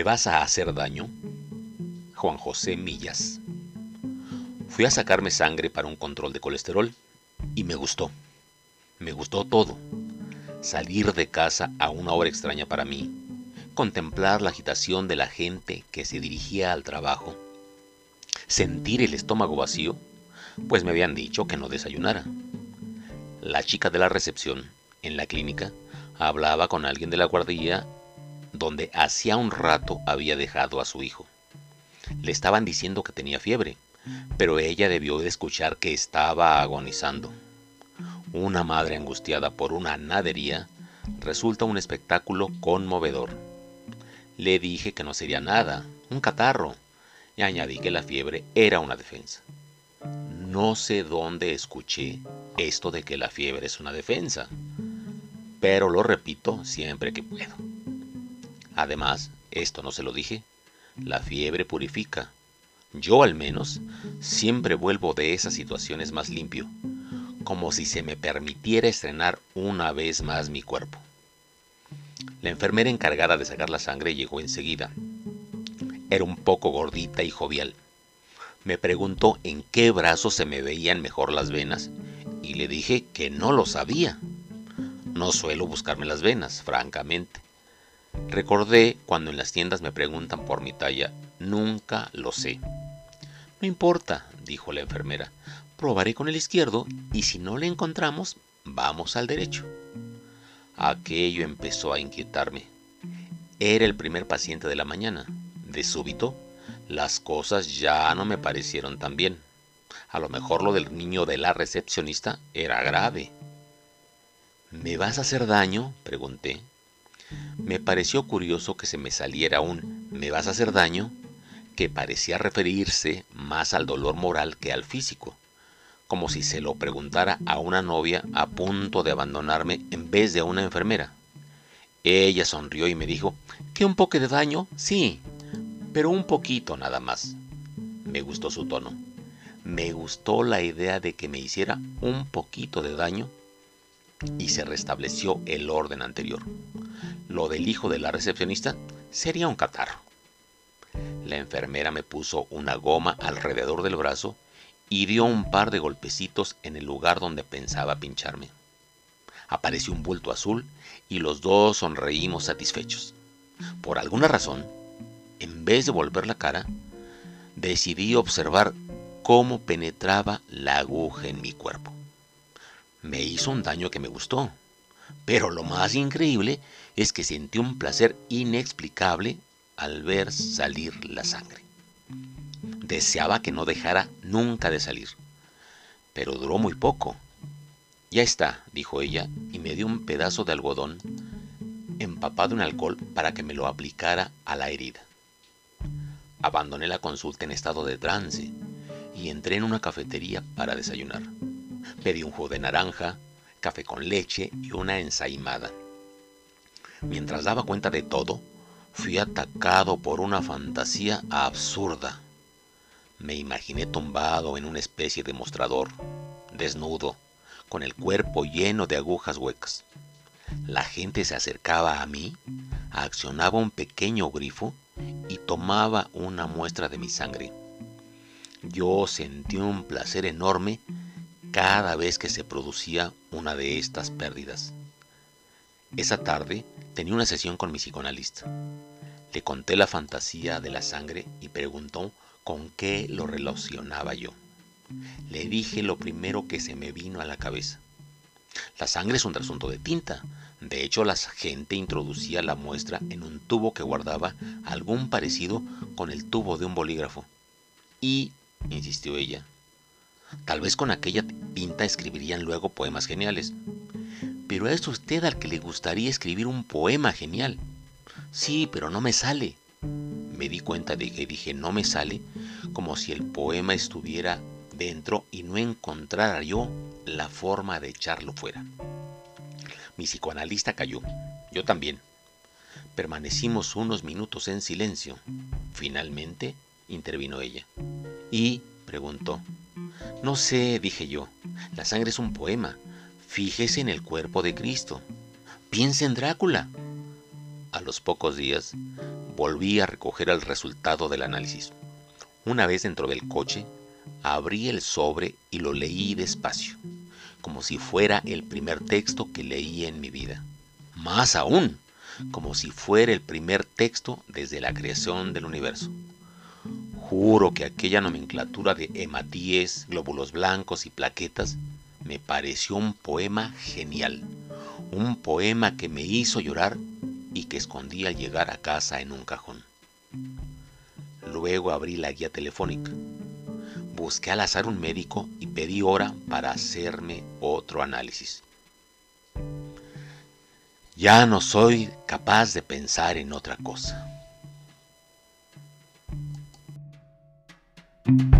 ¿Me vas a hacer daño? Juan José Millas. Fui a sacarme sangre para un control de colesterol y me gustó. Me gustó todo. Salir de casa a una hora extraña para mí, contemplar la agitación de la gente que se dirigía al trabajo, sentir el estómago vacío, pues me habían dicho que no desayunara. La chica de la recepción en la clínica hablaba con alguien de la guardia donde hacía un rato había dejado a su hijo. Le estaban diciendo que tenía fiebre, pero ella debió de escuchar que estaba agonizando. Una madre angustiada por una nadería resulta un espectáculo conmovedor. Le dije que no sería nada, un catarro, y añadí que la fiebre era una defensa. No sé dónde escuché esto de que la fiebre es una defensa, pero lo repito siempre que puedo. Además, esto no se lo dije, la fiebre purifica. Yo al menos siempre vuelvo de esas situaciones más limpio, como si se me permitiera estrenar una vez más mi cuerpo. La enfermera encargada de sacar la sangre llegó enseguida. Era un poco gordita y jovial. Me preguntó en qué brazo se me veían mejor las venas y le dije que no lo sabía. No suelo buscarme las venas, francamente. Recordé cuando en las tiendas me preguntan por mi talla, nunca lo sé. No importa, dijo la enfermera, probaré con el izquierdo y si no le encontramos, vamos al derecho. Aquello empezó a inquietarme. Era el primer paciente de la mañana. De súbito, las cosas ya no me parecieron tan bien. A lo mejor lo del niño de la recepcionista era grave. ¿Me vas a hacer daño? pregunté. Me pareció curioso que se me saliera un ¿me vas a hacer daño? que parecía referirse más al dolor moral que al físico, como si se lo preguntara a una novia a punto de abandonarme en vez de a una enfermera. Ella sonrió y me dijo, ¿que un poco de daño? Sí, pero un poquito nada más. Me gustó su tono. Me gustó la idea de que me hiciera un poquito de daño y se restableció el orden anterior. Lo del hijo de la recepcionista sería un catarro. La enfermera me puso una goma alrededor del brazo y dio un par de golpecitos en el lugar donde pensaba pincharme. Apareció un bulto azul y los dos sonreímos satisfechos. Por alguna razón, en vez de volver la cara, decidí observar cómo penetraba la aguja en mi cuerpo me hizo un daño que me gustó. Pero lo más increíble es que sentí un placer inexplicable al ver salir la sangre. Deseaba que no dejara nunca de salir. Pero duró muy poco. Ya está, dijo ella, y me dio un pedazo de algodón empapado en alcohol para que me lo aplicara a la herida. Abandoné la consulta en estado de trance y entré en una cafetería para desayunar. Pedí un jugo de naranja, café con leche y una ensaimada. Mientras daba cuenta de todo, fui atacado por una fantasía absurda. Me imaginé tumbado en una especie de mostrador, desnudo, con el cuerpo lleno de agujas huecas. La gente se acercaba a mí, accionaba un pequeño grifo y tomaba una muestra de mi sangre. Yo sentí un placer enorme cada vez que se producía una de estas pérdidas. Esa tarde tenía una sesión con mi psicoanalista. Le conté la fantasía de la sangre y preguntó con qué lo relacionaba yo. Le dije lo primero que se me vino a la cabeza. La sangre es un trasunto de tinta. De hecho, la gente introducía la muestra en un tubo que guardaba algún parecido con el tubo de un bolígrafo. Y, insistió ella, Tal vez con aquella pinta escribirían luego poemas geniales. Pero es usted al que le gustaría escribir un poema genial. Sí, pero no me sale. Me di cuenta de que dije no me sale como si el poema estuviera dentro y no encontrara yo la forma de echarlo fuera. Mi psicoanalista cayó, yo también. Permanecimos unos minutos en silencio. Finalmente intervino ella. Y preguntó, no sé, dije yo, la sangre es un poema. Fíjese en el cuerpo de Cristo. Piense en Drácula. A los pocos días volví a recoger el resultado del análisis. Una vez dentro del coche, abrí el sobre y lo leí despacio, como si fuera el primer texto que leí en mi vida. Más aún, como si fuera el primer texto desde la creación del universo. Juro que aquella nomenclatura de hematíes, glóbulos blancos y plaquetas me pareció un poema genial, un poema que me hizo llorar y que escondí al llegar a casa en un cajón. Luego abrí la guía telefónica. Busqué al azar un médico y pedí hora para hacerme otro análisis. Ya no soy capaz de pensar en otra cosa. Thank you.